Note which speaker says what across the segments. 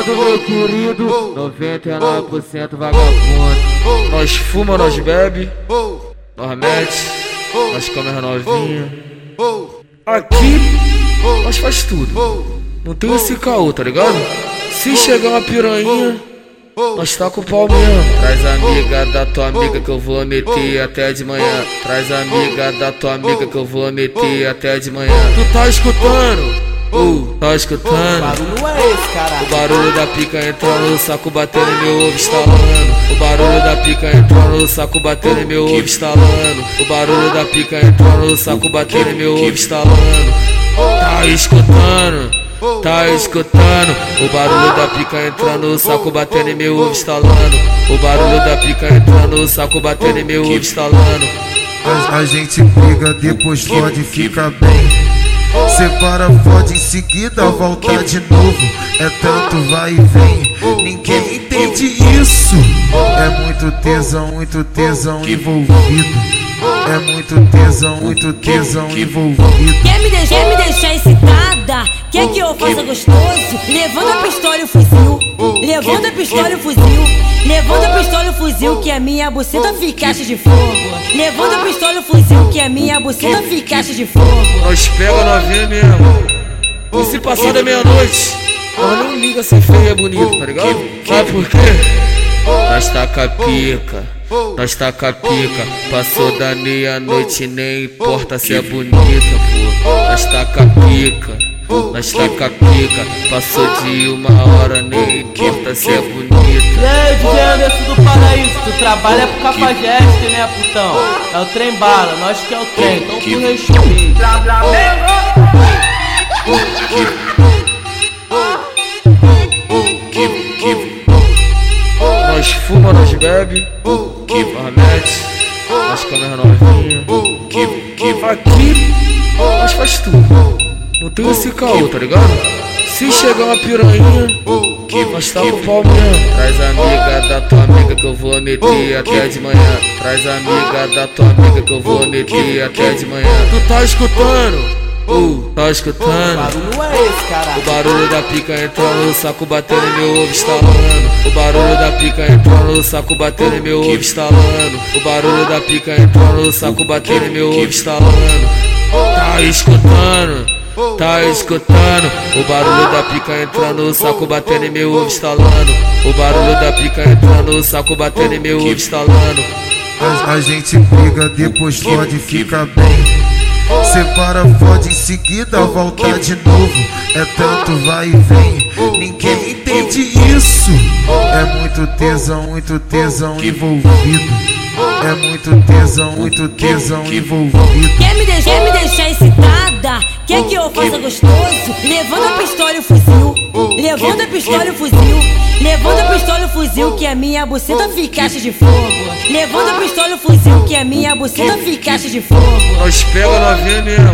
Speaker 1: meu querido? 99% vagabundo. Nós fuma, nós bebe, nós mete, nós come novinha. Aqui, nós faz tudo. Não tem esse caô, tá ligado? Se chegar uma piranha, nós tá com o pau mesmo. Traz amiga da tua amiga que eu vou meter até de manhã. Traz amiga da tua amiga que eu vou meter até de manhã. Tu tá escutando? Uh, tá escutando?
Speaker 2: barulho é esse, caralho?
Speaker 1: O barulho da pica entrando no saco batendo em meu ovo estalando. O barulho da pica entrando no saco batendo em meu ovo estalando. O barulho da pica entrando no saco batendo em meu ovo estalando. Tá escutando? Tá escutando o barulho da pica entrando no saco batendo em meu ovo estalando. O barulho da pica entrando no saco batendo em meu ovo estalando.
Speaker 3: A, a gente briga, depois pode ficar bem. Separa, fode em seguida, volta de novo. É tanto vai e vem, ninguém entende isso. É muito tesão, muito tesão envolvido. É muito tesão, muito tesão envolvido.
Speaker 4: Quer me, deixar, quer me deixar excitada? Quer que eu faça gostoso? Levando a pistola e o fuzil. Levando a pistola e o fuzil. Levando a pistola e o fuzil, que a minha buceta ficasse de fogo. Levando a pistola e o fuzil, que a minha buceta ficasse de fogo.
Speaker 1: Nós pega a novinha mesmo. E se passar da meia-noite, ela não liga se feia é bonito, tá ligado? Sabe por quê? Nós tá com a pica, nós tá com a pica. Passou da meia-noite, nem importa se é bonita, pô. Nós tá com a pica, nós tá com a pica. Passou de uma hora, nem importa se é
Speaker 2: E
Speaker 1: bonita.
Speaker 2: aí, DJ Anderson do Paraíso, tu trabalha pro Cafajeste, né, putão? É o trem bala, nós que é o trem, então tu respeita.
Speaker 1: Bebe, nós mete, nós come as novinha. Aqui, nós faz tudo. Não tem esse caô, tá ligado? Se chegar uma piranha, nós tá com o pau mesmo. Traz a amiga da tua amiga que eu vou meter até de manhã. Traz a amiga da tua amiga que eu vou meter até de manhã. Tu tá escutando? Uh, tá escutando?
Speaker 2: barulho é esse,
Speaker 1: O
Speaker 2: caralho?
Speaker 1: barulho da pica entrando no saco batendo em meu ovo estalando. O barulho da pica entrando no saco batendo em meu ovo estalando. O barulho da pica entrando no saco batendo em meu ovo estalando. Tá escutando? Tá escutando? O barulho da pica entrando no saco batendo em meu ovo estalando. O barulho da pica entrando no saco batendo em meu ovo estalando.
Speaker 3: A, a gente briga, depois pode ficar bem. Separa, fode em seguida, volta de novo. É tanto vai e vem, ninguém entende isso. É muito tesão, muito tesão envolvido. É muito tesão, muito tesão envolvido.
Speaker 4: Quer me, deixar, quer me deixar excitada? Quer que eu faça gostoso? Levando a pistola e o fuzil. Levando a pistola e o fuzil. Levando a pistola e o fuzil, que a minha buceta ficasse de fogo. Levando a pistola e o fuzil, que a minha buceta ficasse de fogo.
Speaker 1: Nós pega novinha mesmo.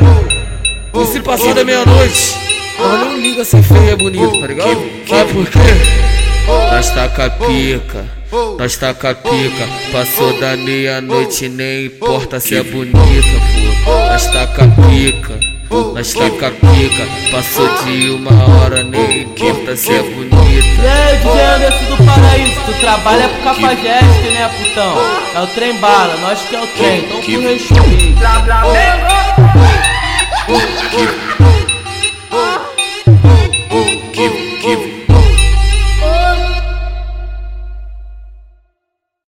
Speaker 1: E se passar da meia-noite, ela não liga se feia é bonito, tá ligado? Sabe por quê? Nós tá com a pica, nós tá com a pica. Passou da meia-noite, nem importa se é bonita, pô. Nós tá com a pica, nós tá com a pica. Passou de uma hora, nem importa se é bonita.
Speaker 2: E aí, DJ Anderson do Paraíso, tu trabalha pro Cafajeste, né, putão? É o trem bala, nós que é o trem, então tu respeita.